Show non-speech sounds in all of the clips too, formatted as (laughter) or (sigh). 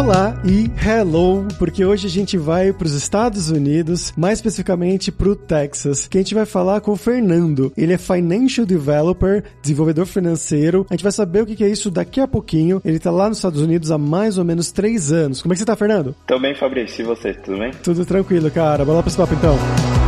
Olá e hello, porque hoje a gente vai para os Estados Unidos, mais especificamente para o Texas, que a gente vai falar com o Fernando. Ele é Financial Developer, desenvolvedor financeiro. A gente vai saber o que é isso daqui a pouquinho. Ele está lá nos Estados Unidos há mais ou menos três anos. Como é que você está, Fernando? Tô bem, Fabrício. E você, tudo bem? Tudo tranquilo, cara. Bora lá para esse papo então.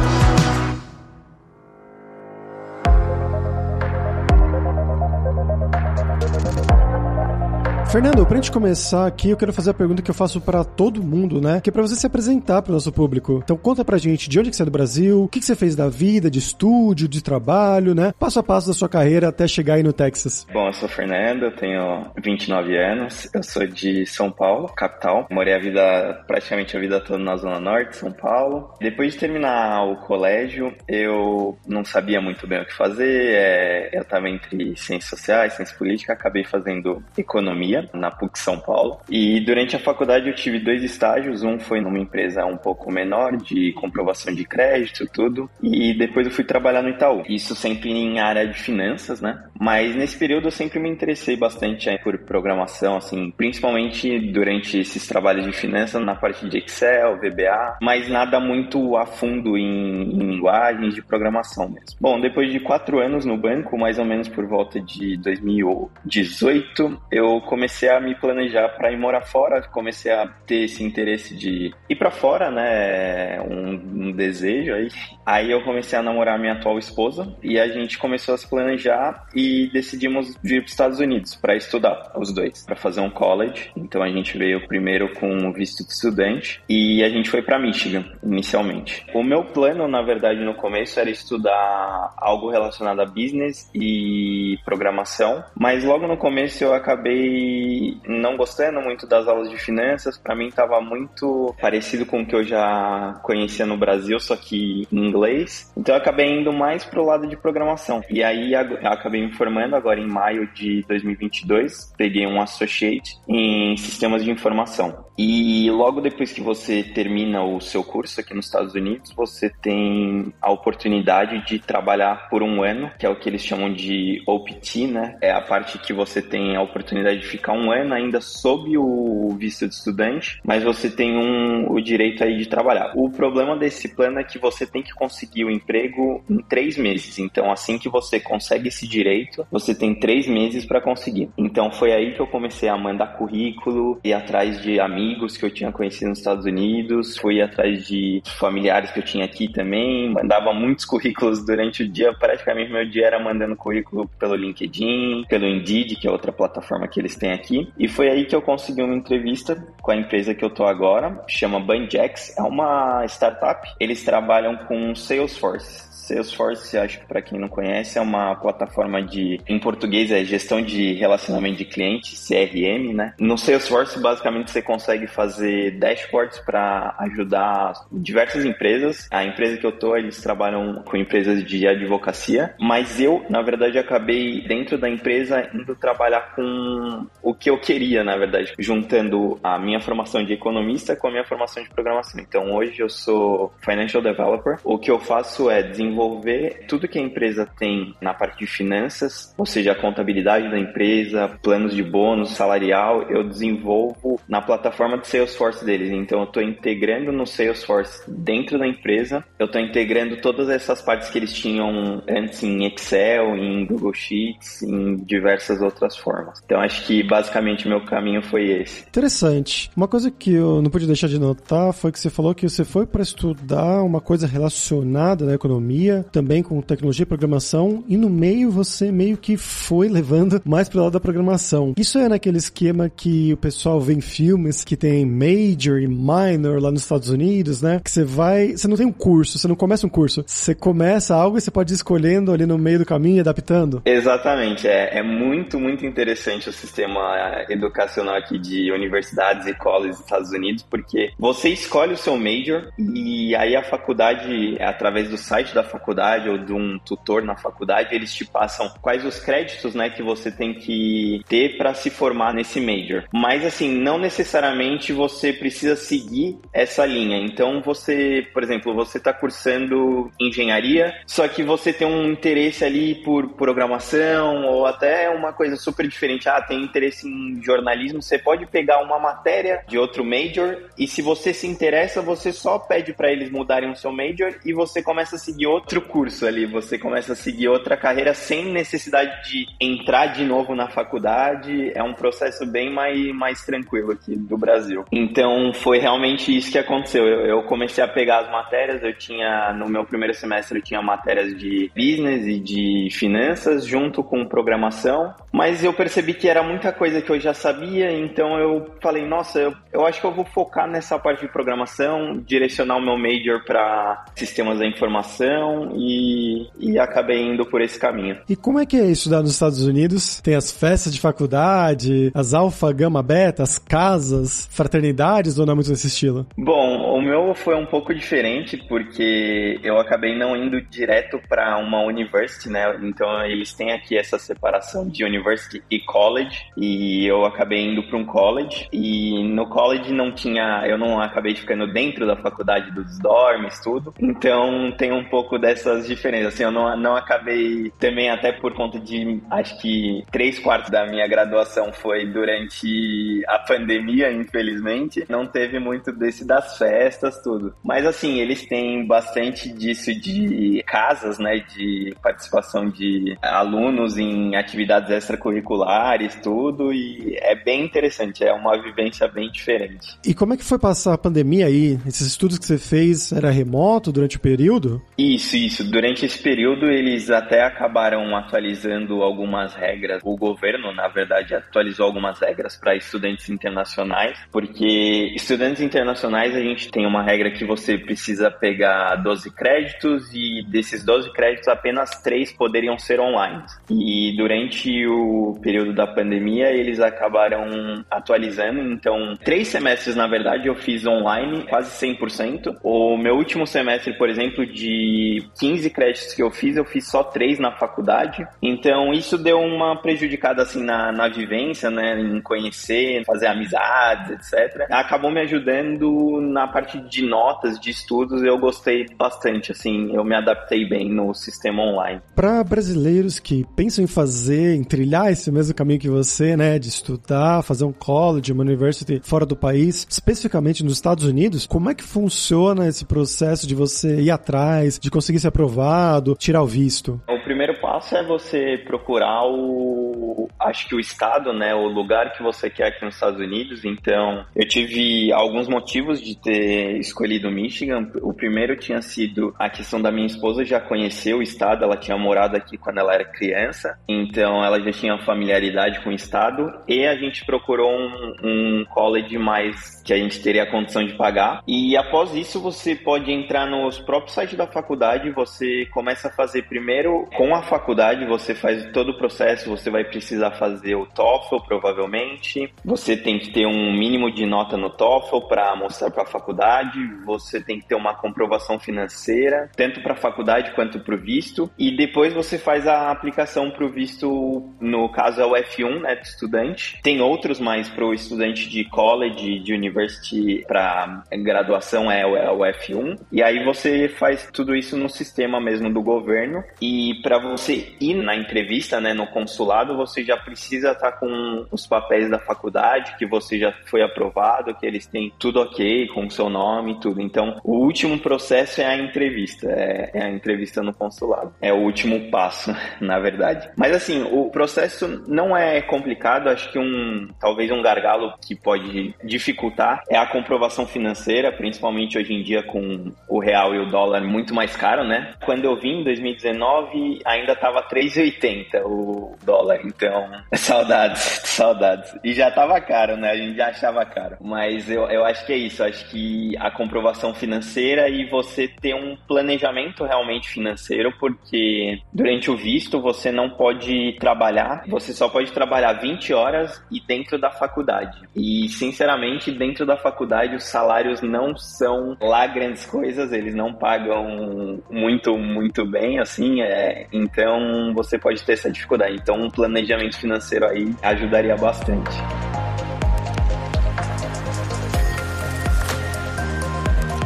Fernando, pra gente começar aqui, eu quero fazer a pergunta que eu faço para todo mundo, né? Que é pra você se apresentar pro nosso público. Então conta pra gente de onde que você é do Brasil, o que, que você fez da vida, de estúdio, de trabalho, né? Passo a passo da sua carreira até chegar aí no Texas. Bom, eu sou o Fernando, eu tenho 29 anos, eu sou de São Paulo, capital. Morei a vida, praticamente a vida toda na Zona Norte, São Paulo. Depois de terminar o colégio, eu não sabia muito bem o que fazer, é, eu tava entre ciências sociais, ciência política, acabei fazendo economia na PUC São Paulo. E durante a faculdade eu tive dois estágios, um foi numa empresa um pouco menor de comprovação de crédito, tudo, e depois eu fui trabalhar no Itaú. Isso sempre em área de finanças, né? Mas nesse período eu sempre me interessei bastante por programação, assim, principalmente durante esses trabalhos de finanças na parte de Excel, VBA, mas nada muito a fundo em, em linguagens de programação mesmo. Bom, depois de quatro anos no banco, mais ou menos por volta de 2018, eu comecei comecei a me planejar para ir morar fora, comecei a ter esse interesse de ir para fora, né? Um, um, desejo aí. Aí eu comecei a namorar minha atual esposa e a gente começou a se planejar e decidimos vir para os Estados Unidos para estudar, os dois, para fazer um college. Então a gente veio primeiro com visto de estudante e a gente foi para Michigan inicialmente. O meu plano, na verdade, no começo era estudar algo relacionado a business e programação, mas logo no começo eu acabei não gostando muito das aulas de finanças. Para mim estava muito parecido com o que eu já conhecia no Brasil, só que em inglês. Então eu acabei indo mais pro lado de programação. E aí acabei me formando agora em maio de 2022. Peguei um associate em sistemas de informação. E logo depois que você termina o seu curso aqui nos Estados Unidos, você tem a oportunidade de trabalhar por um ano, que é o que eles chamam de OPT, né? É a parte que você tem a oportunidade de ficar um ano ainda sob o visto de estudante, mas você tem um, o direito aí de trabalhar. O problema desse plano é que você tem que conseguir o emprego em três meses. Então, assim que você consegue esse direito, você tem três meses para conseguir. Então, foi aí que eu comecei a mandar currículo e atrás de amigos amigos que eu tinha conhecido nos Estados Unidos, fui atrás de familiares que eu tinha aqui também, mandava muitos currículos durante o dia, praticamente meu dia era mandando currículo pelo LinkedIn, pelo Indeed, que é outra plataforma que eles têm aqui, e foi aí que eu consegui uma entrevista com a empresa que eu tô agora, chama Banjax, é uma startup, eles trabalham com Salesforce. Salesforce, acho que para quem não conhece, é uma plataforma de, em português, é gestão de relacionamento de cliente, CRM, né? No Salesforce, basicamente, você consegue fazer dashboards para ajudar diversas empresas. A empresa que eu tô, eles trabalham com empresas de advocacia, mas eu, na verdade, acabei dentro da empresa indo trabalhar com o que eu queria, na verdade, juntando a minha formação de economista com a minha formação de programação. Então, hoje eu sou financial developer. O que eu faço é desenvolver desenvolver tudo que a empresa tem na parte de finanças, ou seja, a contabilidade da empresa, planos de bônus, salarial, eu desenvolvo na plataforma de Salesforce deles. Então, eu estou integrando no Salesforce dentro da empresa, eu estou integrando todas essas partes que eles tinham antes em Excel, em Google Sheets, em diversas outras formas. Então, acho que basicamente meu caminho foi esse. Interessante. Uma coisa que eu não pude deixar de notar foi que você falou que você foi para estudar uma coisa relacionada na economia também com tecnologia e programação, e no meio você meio que foi levando mais pro lado da programação. Isso é naquele esquema que o pessoal vê em filmes que tem major e minor lá nos Estados Unidos, né? Que você vai, você não tem um curso, você não começa um curso, você começa algo e você pode ir escolhendo ali no meio do caminho e adaptando. Exatamente, é, é muito, muito interessante o sistema educacional aqui de universidades e colleges dos Estados Unidos, porque você escolhe o seu major e aí a faculdade, através do site da faculdade ou de um tutor na faculdade, eles te passam quais os créditos, né, que você tem que ter para se formar nesse major. Mas assim, não necessariamente você precisa seguir essa linha. Então você, por exemplo, você está cursando engenharia, só que você tem um interesse ali por programação ou até uma coisa super diferente. Ah, tem interesse em jornalismo, você pode pegar uma matéria de outro major e se você se interessa, você só pede para eles mudarem o seu major e você começa a seguir outro curso ali, você começa a seguir outra carreira sem necessidade de entrar de novo na faculdade. É um processo bem mais, mais tranquilo aqui do Brasil. Então foi realmente isso que aconteceu. Eu, eu comecei a pegar as matérias, eu tinha no meu primeiro semestre eu tinha matérias de business e de finanças junto com programação, mas eu percebi que era muita coisa que eu já sabia, então eu falei, nossa, eu, eu acho que eu vou focar nessa parte de programação, direcionar o meu major para sistemas da informação e, e acabei indo por esse caminho. E como é que é estudar nos Estados Unidos? Tem as festas de faculdade, as alfa, gama, beta, as casas, fraternidades ou não é muito nesse estilo? Bom, meu foi um pouco diferente porque eu acabei não indo direto para uma university, né? Então eles têm aqui essa separação de university e college e eu acabei indo para um college e no college não tinha, eu não acabei ficando dentro da faculdade dos dormes, tudo. Então tem um pouco dessas diferenças. Assim, eu não, não acabei também até por conta de acho que três quartos da minha graduação foi durante a pandemia, infelizmente. Não teve muito desse das festas, tudo. Mas assim, eles têm bastante disso de casas, né? De participação de alunos em atividades extracurriculares, tudo. E é bem interessante, é uma vivência bem diferente. E como é que foi passar a pandemia aí? Esses estudos que você fez era remoto durante o período? Isso, isso. Durante esse período eles até acabaram atualizando algumas regras. O governo, na verdade, atualizou algumas regras para estudantes internacionais, porque estudantes internacionais a gente tem uma regra que você precisa pegar 12 créditos e desses 12 créditos apenas 3 poderiam ser online. E durante o período da pandemia eles acabaram atualizando, então três semestres na verdade eu fiz online, quase 100%. O meu último semestre, por exemplo, de 15 créditos que eu fiz, eu fiz só 3 na faculdade. Então isso deu uma prejudicada assim na, na vivência, né, em conhecer, fazer amizades, etc. Acabou me ajudando na parte de notas, de estudos, eu gostei bastante, assim, eu me adaptei bem no sistema online. Para brasileiros que pensam em fazer, em trilhar esse mesmo caminho que você, né, de estudar, fazer um college, uma university fora do país, especificamente nos Estados Unidos, como é que funciona esse processo de você ir atrás, de conseguir ser aprovado, tirar o visto? O primeiro passo é você procurar o, acho que o estado, né, o lugar que você quer aqui nos Estados Unidos. Então, eu tive alguns motivos de ter escolhido Michigan. O primeiro tinha sido a questão da minha esposa já conhecer o estado, ela tinha morado aqui quando ela era criança, então ela já tinha familiaridade com o estado. E a gente procurou um, um college mais que a gente teria a condição de pagar. E após isso, você pode entrar nos próprios sites da faculdade, você começa a fazer primeiro com a faculdade, você faz todo o processo, você vai precisar fazer o TOEFL provavelmente. Você tem que ter um mínimo de nota no TOEFL para mostrar para a faculdade, você tem que ter uma comprovação financeira, tanto para a faculdade quanto para o visto, e depois você faz a aplicação para o visto, no caso é o F1, né, de estudante. Tem outros, mas para o estudante de college, de university, para graduação é o, é o F1. E aí você faz tudo isso no sistema mesmo do governo. E para você ir na entrevista, né, no consulado, você já precisa estar tá com os papéis da faculdade, que você já foi aprovado, que eles têm tudo ok, com o seu nome e tudo. Então, o último processo é a entrevista, é, é a entrevista no consulado. É o último passo, (laughs) na verdade. Mas assim, o processo não é complicado, acho que um talvez um gargalo que pode dificultar é a comprovação financeira, principalmente hoje em dia com o real e o dólar muito mais caro, né? Quando eu vim em 2019, ainda estava 3,80 o dólar. Então, (laughs) Saudades, saudades. E já tava caro, né? A gente já achava caro. Mas eu, eu acho que é isso. Acho que a comprovação financeira e você ter um planejamento realmente financeiro, porque durante o visto você não pode trabalhar, você só pode trabalhar 20 horas e dentro da faculdade. E, sinceramente, dentro da faculdade os salários não são lá grandes coisas, eles não pagam muito, muito bem, assim, é, então você pode ter essa dificuldade. Então, um planejamento financeiro aí ajudaria bastante.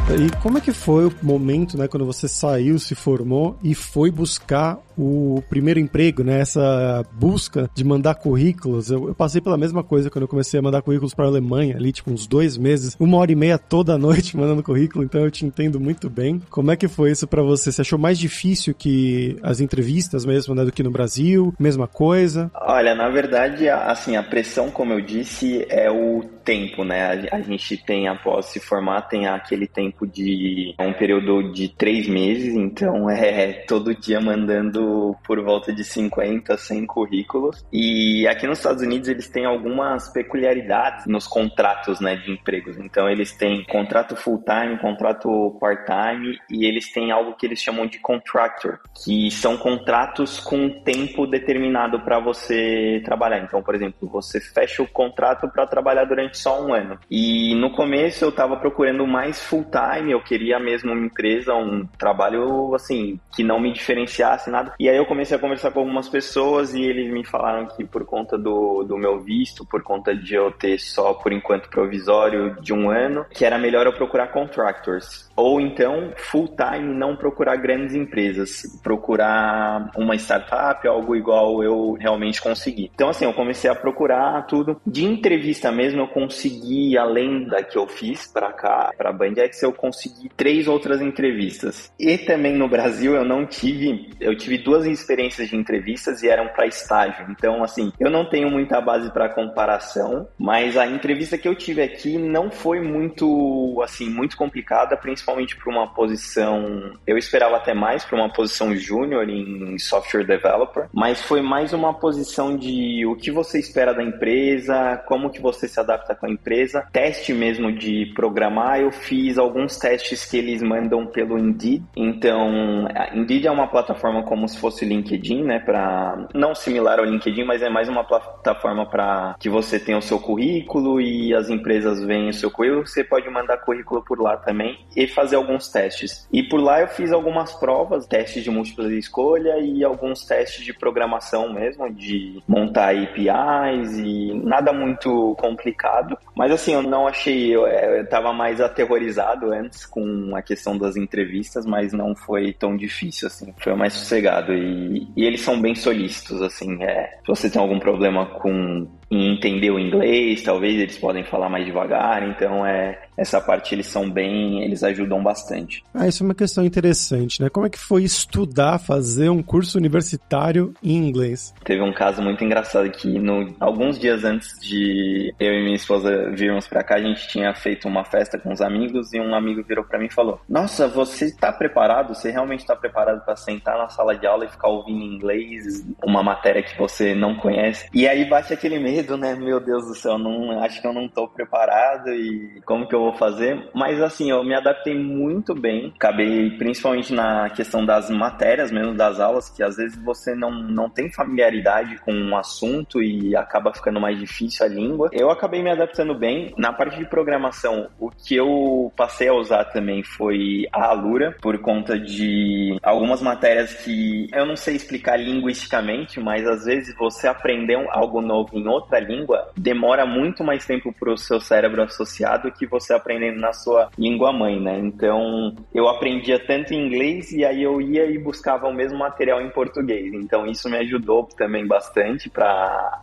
E como é que foi o momento, né, quando você saiu, se formou e foi buscar o primeiro emprego, né? Essa busca de mandar currículos. Eu, eu passei pela mesma coisa quando eu comecei a mandar currículos para a Alemanha, ali, tipo, uns dois meses, uma hora e meia toda (laughs) noite mandando currículo, então eu te entendo muito bem. Como é que foi isso para você? Você achou mais difícil que as entrevistas mesmo, né, do que no Brasil? Mesma coisa? Olha, na verdade, assim, a pressão, como eu disse, é o tempo, né? A, gente tem, após se formar, tem aquele tempo de um período de três meses, então é todo dia mandando por volta de 50, 100 currículos. E aqui nos Estados Unidos eles têm algumas peculiaridades nos contratos né, de empregos. Então eles têm contrato full-time, contrato part-time e eles têm algo que eles chamam de contractor, que são contratos com tempo determinado para você trabalhar. Então, por exemplo, você fecha o contrato para trabalhar durante só um ano. E no começo eu estava procurando mais full-time, eu queria mesmo uma empresa, um trabalho assim, que não me diferenciasse nada. E aí eu comecei a conversar com algumas pessoas e eles me falaram que por conta do, do meu visto, por conta de eu ter só por enquanto provisório de um ano, que era melhor eu procurar contractors. Ou então, full time, não procurar grandes empresas, procurar uma startup, algo igual eu realmente consegui. Então, assim, eu comecei a procurar tudo. De entrevista mesmo, eu consegui, além da que eu fiz para cá, para Bandex, eu consegui três outras entrevistas. E também no Brasil eu não tive, eu tive duas experiências de entrevistas e eram para estágio. Então, assim, eu não tenho muita base para comparação, mas a entrevista que eu tive aqui não foi muito, assim, muito complicada, principalmente para uma posição. Eu esperava até mais para uma posição júnior em software developer, mas foi mais uma posição de o que você espera da empresa, como que você se adapta com a empresa, teste mesmo de programar. Eu fiz alguns testes que eles mandam pelo Indeed. Então, Indeed é uma plataforma como se fosse o LinkedIn, né? Para não similar ao LinkedIn, mas é mais uma plataforma para que você tenha o seu currículo e as empresas veem o seu currículo. Você pode mandar currículo por lá também e fazer alguns testes. E por lá eu fiz algumas provas, testes de múltipla escolha e alguns testes de programação mesmo, de montar APIs e nada muito complicado. Mas assim, eu não achei, eu, é, eu tava mais aterrorizado antes com a questão das entrevistas, mas não foi tão difícil assim. Foi mais sossegado e, e eles são bem solícitos, assim, é, se você tem algum problema com em entender o inglês, talvez eles podem falar mais devagar, então é essa parte eles são bem, eles ajudam bastante. Ah, isso é uma questão interessante, né? Como é que foi estudar, fazer um curso universitário em inglês? Teve um caso muito engraçado que no, alguns dias antes de eu e minha esposa virmos para cá, a gente tinha feito uma festa com os amigos e um amigo virou para mim e falou: "Nossa, você está preparado? Você realmente está preparado para sentar na sala de aula e ficar ouvindo inglês uma matéria que você não conhece?" E aí bate aquele medo, né? Meu Deus do céu, não acho que eu não tô preparado e como que eu vou fazer, mas assim, eu me adaptei muito bem. Acabei principalmente na questão das matérias mesmo, das aulas, que às vezes você não, não tem familiaridade com um assunto e acaba ficando mais difícil a língua. Eu acabei me adaptando bem. Na parte de programação, o que eu passei a usar também foi a Alura, por conta de algumas matérias que eu não sei explicar linguisticamente, mas às vezes você aprender algo novo em outra língua demora muito mais tempo para o seu cérebro associado que você aprendendo na sua língua mãe, né? Então, eu aprendia tanto em inglês e aí eu ia e buscava o mesmo material em português. Então, isso me ajudou também bastante para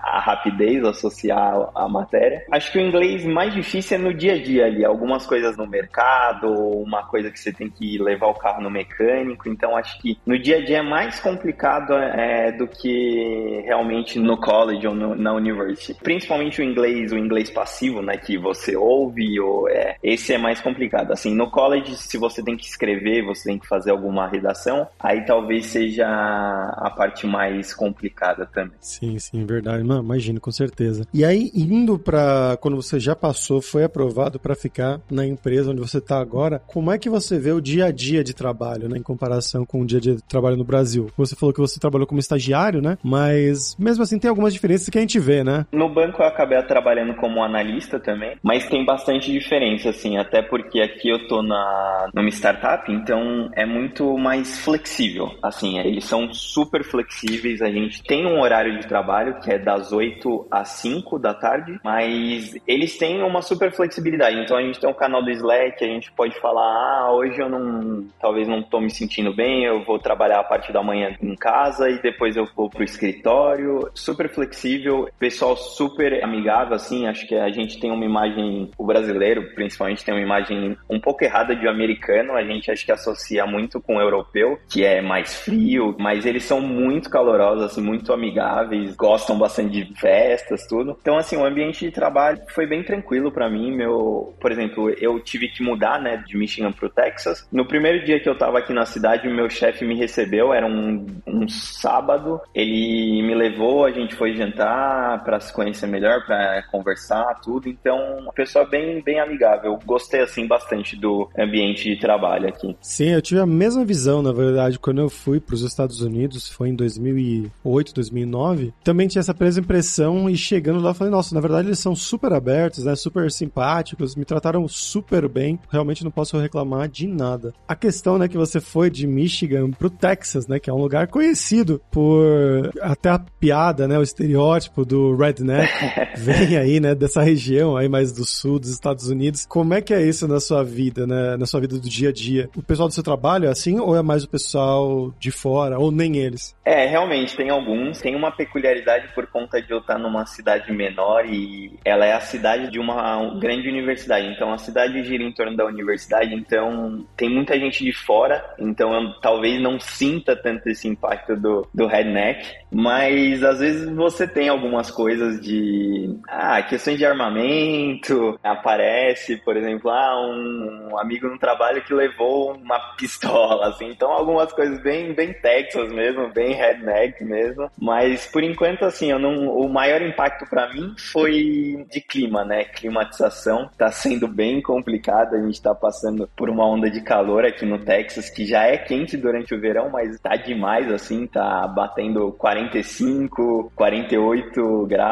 a rapidez associar a matéria. Acho que o inglês mais difícil é no dia a dia ali, algumas coisas no mercado, uma coisa que você tem que levar o carro no mecânico. Então, acho que no dia a dia é mais complicado é, do que realmente no college ou no, na universidade noite. Principalmente o inglês, o inglês passivo, né, que você ouve, ou é, esse é mais complicado. Assim, no college, se você tem que escrever, você tem que fazer alguma redação, aí talvez seja a parte mais complicada também. Sim, sim, verdade. Não, imagino, com certeza. E aí, indo para quando você já passou, foi aprovado para ficar na empresa onde você está agora, como é que você vê o dia a dia de trabalho, né, em comparação com o dia a dia de trabalho no Brasil? Você falou que você trabalhou como estagiário, né? Mas mesmo assim tem algumas diferenças que a gente vê, No banco eu acabei trabalhando como analista também, mas tem bastante diferença, assim, até porque aqui eu tô na numa startup, então é muito mais flexível. Assim, eles são super flexíveis, a gente tem um horário de trabalho que é das 8 às 5 da tarde, mas eles têm uma super flexibilidade. Então a gente tem um canal do Slack, a gente pode falar, ah, hoje eu não, talvez não tô me sentindo bem, eu vou trabalhar a partir da manhã em casa e depois eu vou pro escritório. Super flexível, pessoal super amigável, assim, acho que a gente tem uma imagem, o brasileiro principalmente tem uma imagem um pouco errada de americano, a gente acho que associa muito com o europeu, que é mais frio, mas eles são muito calorosos, assim, muito amigáveis, gostam bastante de festas, tudo. Então, assim, o ambiente de trabalho foi bem tranquilo para mim, meu, por exemplo, eu tive que mudar, né, de Michigan pro Texas. No primeiro dia que eu tava aqui na cidade, meu chefe me recebeu, era um, um sábado, ele me levou, a gente foi jantar para se conhecer melhor, para conversar, tudo. Então, uma pessoa bem, bem amigável. Gostei, assim, bastante do ambiente de trabalho aqui. Sim, eu tive a mesma visão, na verdade, quando eu fui para os Estados Unidos, foi em 2008, 2009. Também tinha essa mesma impressão e chegando lá, falei, nossa, na verdade eles são super abertos, né, super simpáticos, me trataram super bem. Realmente não posso reclamar de nada. A questão, né, que você foi de Michigan pro Texas, né, que é um lugar conhecido por até a piada, né, o estereótipo do redneck (laughs) vem aí, né, dessa região aí mais do sul dos Estados Unidos. Como é que é isso na sua vida, né, na sua vida do dia a dia? O pessoal do seu trabalho é assim ou é mais o pessoal de fora ou nem eles? É, realmente tem alguns. Tem uma peculiaridade por conta de eu estar numa cidade menor e ela é a cidade de uma grande universidade. Então a cidade gira em torno da universidade, então tem muita gente de fora, então eu talvez não sinta tanto esse impacto do, do redneck, mas às vezes você tem algumas coisas de ah, questões de armamento, aparece, por exemplo, ah, um amigo no trabalho que levou uma (laughs) pistola, assim, então algumas coisas bem, bem Texas mesmo, bem redneck mesmo, mas por enquanto, assim, eu não, o maior impacto para mim foi de clima, né, climatização, tá sendo bem complicado, a gente tá passando por uma onda de calor aqui no Texas, que já é quente durante o verão, mas tá demais, assim, tá batendo 45, 48 graus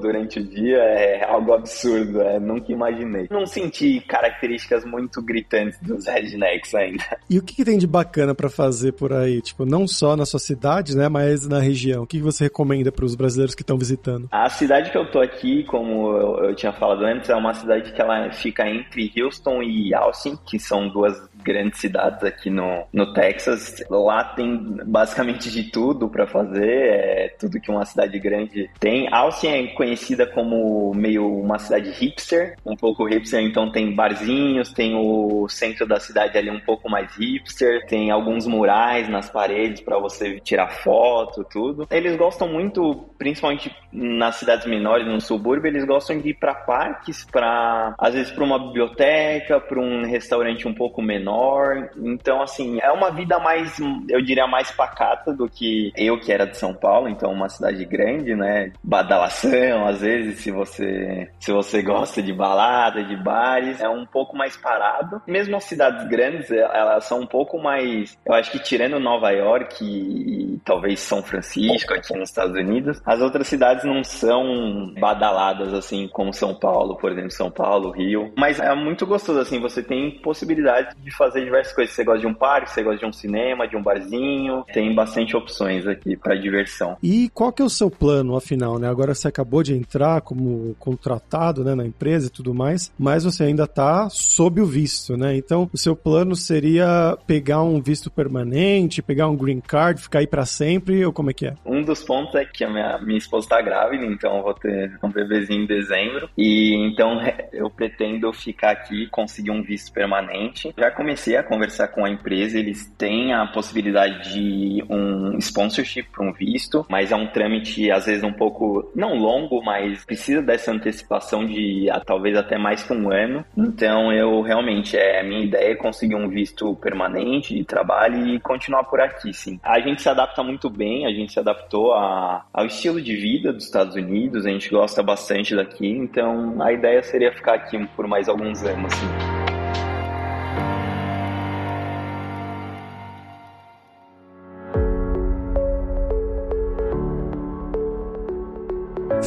durante o dia, é algo absurdo, é, nunca imaginei. Não senti características muito gritantes dos rednecks ainda. (laughs) E o que, que tem de bacana para fazer por aí? Tipo, não só na sua cidade, né, mas na região. O que, que você recomenda para os brasileiros que estão visitando? A cidade que eu tô aqui, como eu, eu tinha falado antes, é uma cidade que ela fica entre Houston e Austin, que são duas grandes cidades aqui no, no Texas. Lá tem basicamente de tudo para fazer, é tudo que uma cidade grande tem. Austin é conhecida como meio uma cidade hipster, um pouco hipster, então tem barzinhos, tem o centro da cidade ali um pouco mais hipster, tem alguns murais nas paredes para você tirar foto, tudo. Eles gostam muito, principalmente nas cidades menores, no subúrbio, eles gostam de ir para parques, para às vezes para uma biblioteca, para um restaurante um pouco menor menor. Então, assim, é uma vida mais, eu diria, mais pacata do que eu que era de São Paulo, então uma cidade grande, né? Badalação, às vezes, se você, se você gosta de balada, de bares, é um pouco mais parado. Mesmo as cidades grandes, elas são um pouco mais, eu acho que tirando Nova York e, e talvez São Francisco aqui nos Estados Unidos, as outras cidades não são badaladas assim como São Paulo, por exemplo, São Paulo, Rio, mas é muito gostoso assim, você tem possibilidade de fazer fazer diversas coisas. Você gosta de um parque, você gosta de um cinema, de um barzinho. Tem bastante opções aqui para diversão. E qual que é o seu plano, afinal, né? Agora você acabou de entrar como contratado né, na empresa e tudo mais, mas você ainda está sob o visto, né? Então, o seu plano seria pegar um visto permanente, pegar um green card, ficar aí para sempre, ou como é que é? Um dos pontos é que a minha, minha esposa está grávida, então eu vou ter um bebezinho em dezembro. E então eu pretendo ficar aqui, conseguir um visto permanente. Já comecei comecei a conversar com a empresa, eles têm a possibilidade de um sponsorship para um visto, mas é um trâmite às vezes um pouco, não longo, mas precisa dessa antecipação de a, talvez até mais que um ano. Então eu realmente, é, a minha ideia é conseguir um visto permanente de trabalho e continuar por aqui, sim. A gente se adapta muito bem, a gente se adaptou a, ao estilo de vida dos Estados Unidos, a gente gosta bastante daqui, então a ideia seria ficar aqui por mais alguns anos, sim.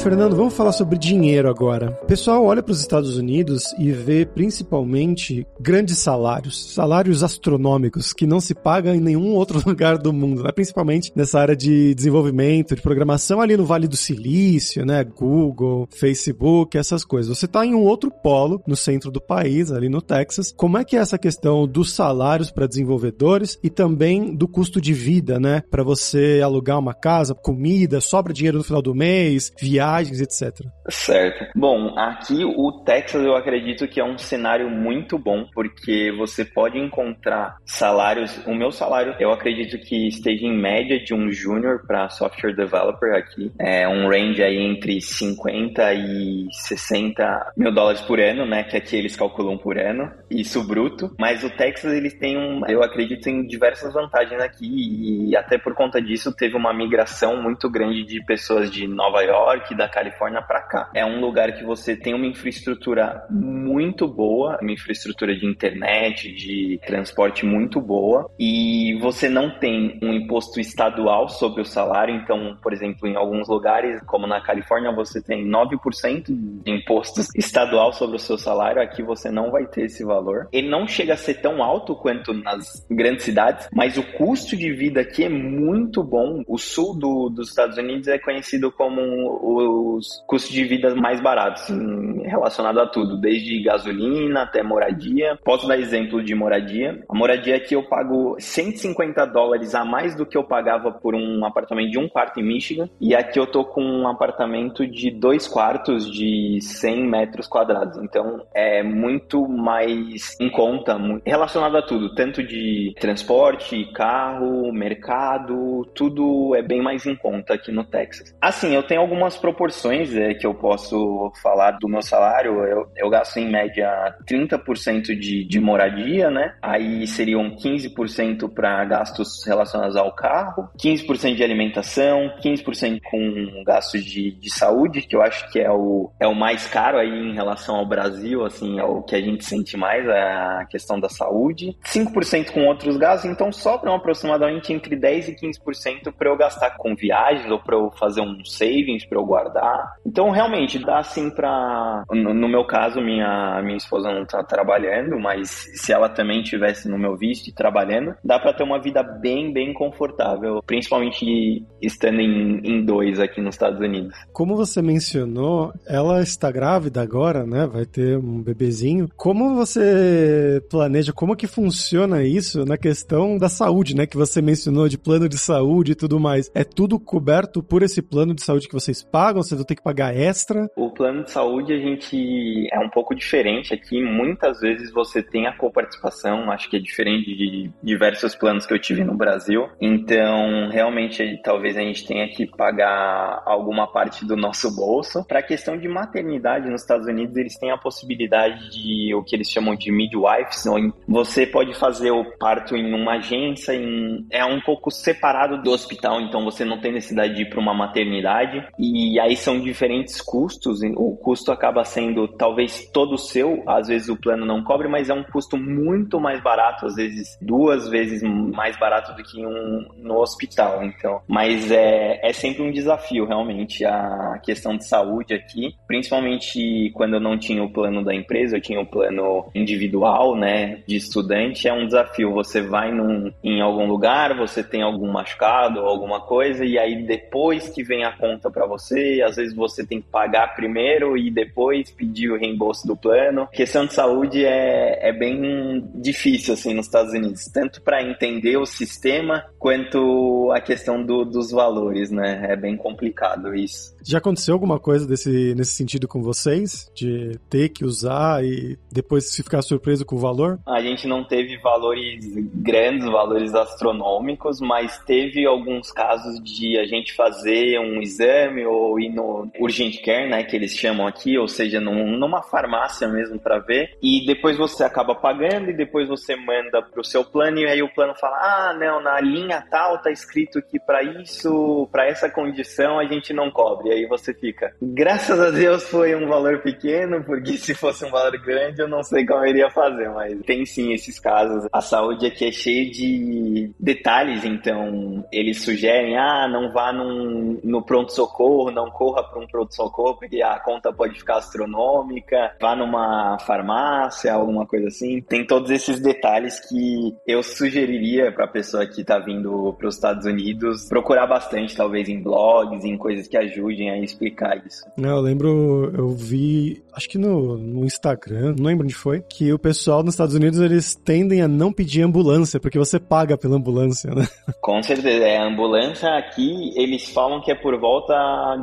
Fernando, vamos falar sobre dinheiro agora. O pessoal olha para os Estados Unidos e vê principalmente grandes salários, salários astronômicos que não se pagam em nenhum outro (laughs) lugar do mundo, né? principalmente nessa área de desenvolvimento, de programação ali no Vale do Silício, né? Google, Facebook, essas coisas. Você está em um outro polo no centro do país, ali no Texas. Como é que é essa questão dos salários para desenvolvedores e também do custo de vida, né? Para você alugar uma casa, comida, sobra dinheiro no final do mês, viagem etc. Certo. Bom, aqui o Texas eu acredito que é um cenário muito bom, porque você pode encontrar salários. O meu salário eu acredito que esteja em média de um júnior para software developer aqui. É um range aí entre 50 e 60 mil dólares por ano, né? Que aqui eles calculam por ano, isso bruto. Mas o Texas eles têm um, eu acredito em diversas vantagens aqui e até por conta disso teve uma migração muito grande de pessoas de Nova York, da Califórnia para cá. É um lugar que você tem uma infraestrutura muito boa, uma infraestrutura de internet, de transporte muito boa, e você não tem um imposto estadual sobre o salário. Então, por exemplo, em alguns lugares, como na Califórnia, você tem 9% de imposto estadual sobre o seu salário. Aqui você não vai ter esse valor. Ele não chega a ser tão alto quanto nas grandes cidades, mas o custo de vida aqui é muito bom. O sul do, dos Estados Unidos é conhecido como o os custos de vida mais baratos, assim, relacionado a tudo, desde gasolina até moradia. Posso dar exemplo de moradia. A moradia aqui eu pago 150 dólares a mais do que eu pagava por um apartamento de um quarto em Michigan. E aqui eu tô com um apartamento de dois quartos de 100 metros quadrados. Então é muito mais em conta, relacionado a tudo, tanto de transporte, carro, mercado, tudo é bem mais em conta aqui no Texas. Assim, eu tenho algumas propostas proporções é, que eu posso falar do meu salário, eu, eu gasto em média 30% de, de moradia, né? Aí seriam 15% para gastos relacionados ao carro, 15% de alimentação, 15% com gastos de, de saúde, que eu acho que é o, é o mais caro aí em relação ao Brasil, assim, é o que a gente sente mais, é a questão da saúde. 5% com outros gastos, então sobram aproximadamente entre 10% e 15% para eu gastar com viagens ou para eu fazer um savings, para eu guardar guardar. Então, realmente, dá assim pra. No, no meu caso, minha, minha esposa não tá trabalhando, mas se ela também tivesse no meu visto e trabalhando, dá para ter uma vida bem, bem confortável, principalmente estando em, em dois aqui nos Estados Unidos. Como você mencionou, ela está grávida agora, né? Vai ter um bebezinho. Como você planeja, como que funciona isso na questão da saúde, né? Que você mencionou de plano de saúde e tudo mais. É tudo coberto por esse plano de saúde que vocês pagam? Pagam, vocês vão ter que pagar extra? O plano de saúde a gente é um pouco diferente aqui. Muitas vezes você tem a coparticipação, acho que é diferente de diversos planos que eu tive no Brasil. Então, realmente, talvez a gente tenha que pagar alguma parte do nosso bolso. Para a questão de maternidade nos Estados Unidos, eles têm a possibilidade de o que eles chamam de midwives. Você pode fazer o parto em uma agência, em... é um pouco separado do hospital, então você não tem necessidade de ir para uma maternidade. E aí são diferentes custos. O custo acaba sendo talvez todo seu, às vezes o plano não cobre, mas é um custo muito mais barato, às vezes duas vezes mais barato do que um no hospital. Então, mas é, é sempre um desafio realmente a questão de saúde aqui, principalmente quando eu não tinha o plano da empresa, eu tinha o plano individual, né, de estudante, é um desafio. Você vai num, em algum lugar, você tem algum machucado alguma coisa e aí depois que vem a conta para você às vezes você tem que pagar primeiro e depois pedir o reembolso do plano. A questão de saúde é, é bem difícil, assim, nos Estados Unidos, tanto para entender o sistema quanto a questão do, dos valores, né? É bem complicado isso. Já aconteceu alguma coisa desse, nesse sentido com vocês? De ter que usar e depois se ficar surpreso com o valor? A gente não teve valores grandes, valores astronômicos, mas teve alguns casos de a gente fazer um exame ou ir no urgent care, né, que eles chamam aqui, ou seja, num, numa farmácia mesmo para ver, e depois você acaba pagando e depois você manda pro seu plano e aí o plano fala: "Ah, não, na linha tal tá escrito que para isso, para essa condição a gente não cobre". Aí você fica: "Graças a Deus foi um valor pequeno, porque se fosse um valor grande eu não sei como eu iria fazer", mas tem sim esses casos. A saúde aqui é cheia de detalhes, então eles sugerem: "Ah, não vá num, no pronto socorro, não corra para um pronto socorro porque a conta pode ficar astronômica, vá numa farmácia, alguma coisa assim". Tem todos esses detalhes que eu sugeriria para a pessoa que está vindo para os Estados Unidos procurar bastante, talvez em blogs, em coisas que ajudem a explicar isso. Eu lembro, eu vi, acho que no, no Instagram, não lembro onde foi, que o pessoal nos Estados Unidos eles tendem a não pedir ambulância, porque você paga pela ambulância, né? (laughs) Com certeza, é, a ambulância aqui, eles falam que é por volta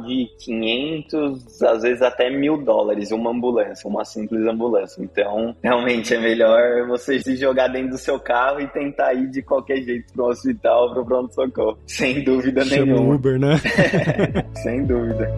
de 500, às vezes até mil dólares uma ambulância, uma simples ambulância. Então, realmente é melhor você se jogar dentro do seu carro e tentar ir de qualquer jeito pro hospital, pro pronto-socorro. Sem dúvida Chama nenhuma. Uber, né? (laughs) Sem dúvida. dúvida.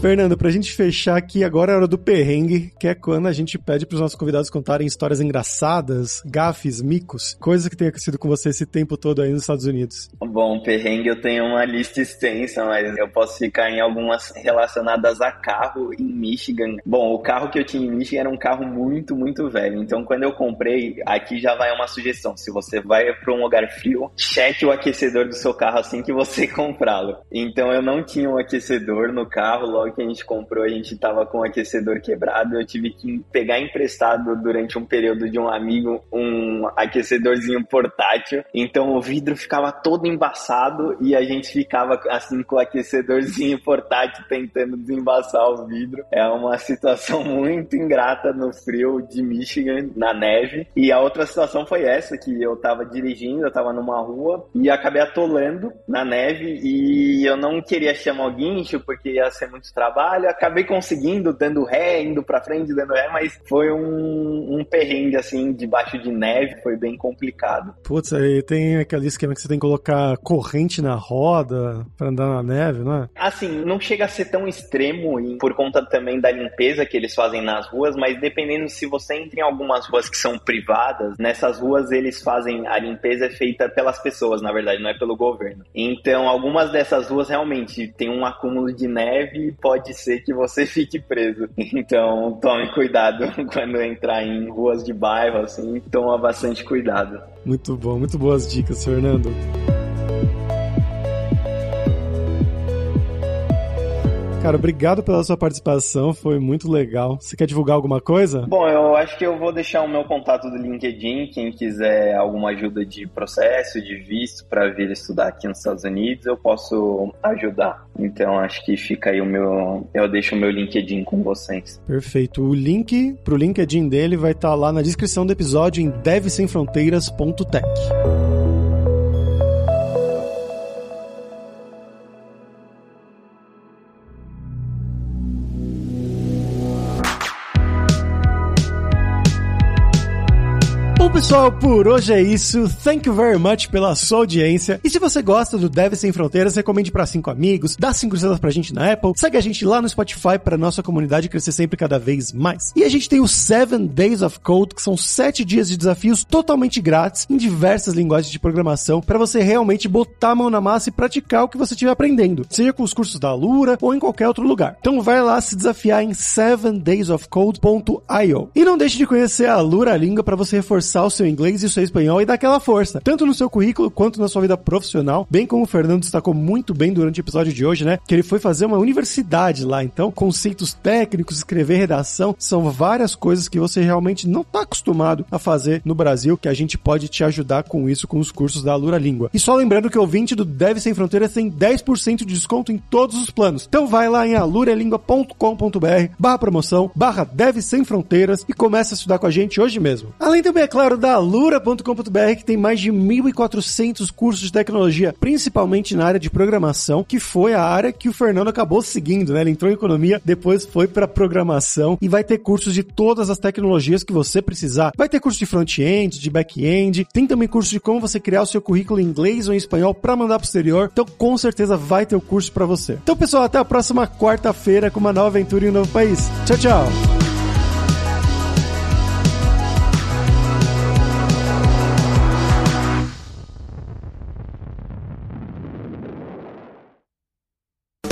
Fernando, pra gente fechar aqui, agora é hora do perrengue, que é quando a gente pede pros nossos convidados contarem histórias engraçadas, gafes, micos, coisas que tenham acontecido com você esse tempo todo aí nos Estados Unidos. Bom, perrengue eu tenho uma lista extensa, mas eu posso ficar em algumas relacionadas a carro em Michigan. Bom, o carro que eu tinha em Michigan era um carro muito, muito velho. Então, quando eu comprei, aqui já vai uma sugestão. Se você vai para um lugar frio, cheque o aquecedor do seu carro assim que você (laughs) comprá-lo. Então, eu não tinha um aquecedor no carro. Logo que a gente comprou, a gente tava com o aquecedor quebrado. Eu tive que pegar emprestado durante um período de um amigo um aquecedorzinho portátil. Então, o vidro ficava todo embaçado e a gente ficava assim com o aquecedorzinho portátil tentando desembaçar o vidro. É uma situação (laughs) muito ingrata no frio de Michigan, na neve. E a outra situação foi essa, que eu tava dirigindo, eu tava numa rua e acabei atolando na neve e eu não queria chamar o guincho porque ia ser muito trabalho. Acabei conseguindo, dando ré, indo pra frente, dando ré, mas foi um, um perrengue assim, debaixo de neve, foi bem complicado. Putz, aí tem aquele esquema que você tem que colocar corrente na roda pra andar na neve, não é? Assim, não chega a ser tão extremo e por conta também da limpeza que eles fazem nas ruas, mas dependendo se você entra em algumas ruas que são privadas, nessas ruas eles fazem a limpeza é feita pelas pessoas, na verdade, não é pelo governo. Então, algumas dessas ruas realmente tem um acúmulo de neve pode ser que você fique preso. (laughs) Então, tome cuidado (laughs) quando entrar em ruas de bairro assim, toma bastante cuidado. Muito bom, muito boas dicas, Fernando. Cara, obrigado pela sua participação, foi muito legal. Você quer divulgar alguma coisa? Bom, eu acho que eu vou deixar o meu contato do LinkedIn, quem quiser alguma ajuda de processo, de visto para vir estudar aqui nos Estados Unidos, eu posso ajudar. Então acho que fica aí o meu, eu deixo o meu LinkedIn com vocês. Perfeito. O link pro LinkedIn dele vai estar lá na descrição do episódio em devsemfronteiras.tech. pessoal, por hoje é isso. Thank you very much pela sua audiência. E se você gosta do Deve Sem Fronteiras, recomende para cinco amigos, dá cinco estrelas pra gente na Apple, segue a gente lá no Spotify para nossa comunidade crescer sempre cada vez mais. E a gente tem o Seven Days of Code, que são sete dias de desafios totalmente grátis em diversas linguagens de programação para você realmente botar a mão na massa e praticar o que você estiver aprendendo, seja com os cursos da Lura ou em qualquer outro lugar. Então vai lá se desafiar em sevendaysofcode.io. E não deixe de conhecer a Lura Língua para você reforçar o seu inglês e o seu espanhol e dar aquela força, tanto no seu currículo quanto na sua vida profissional, bem como o Fernando destacou muito bem durante o episódio de hoje, né? Que ele foi fazer uma universidade lá. Então, conceitos técnicos, escrever redação, são várias coisas que você realmente não está acostumado a fazer no Brasil, que a gente pode te ajudar com isso com os cursos da Lura Língua. E só lembrando que o ouvinte do Deve Sem Fronteiras tem 10% de desconto em todos os planos. Então vai lá em aluralingua.com.br barra promoção, barra Deve Sem Fronteiras e começa a estudar com a gente hoje mesmo. Além também, é claro, da alura.com.br que tem mais de 1.400 cursos de tecnologia, principalmente na área de programação, que foi a área que o Fernando acabou seguindo, né? Ele entrou em economia, depois foi para programação e vai ter cursos de todas as tecnologias que você precisar. Vai ter curso de front-end, de back-end, tem também curso de como você criar o seu currículo em inglês ou em espanhol para mandar pro exterior. Então, com certeza vai ter o curso para você. Então, pessoal, até a próxima quarta-feira com uma nova aventura em um novo país. Tchau, tchau.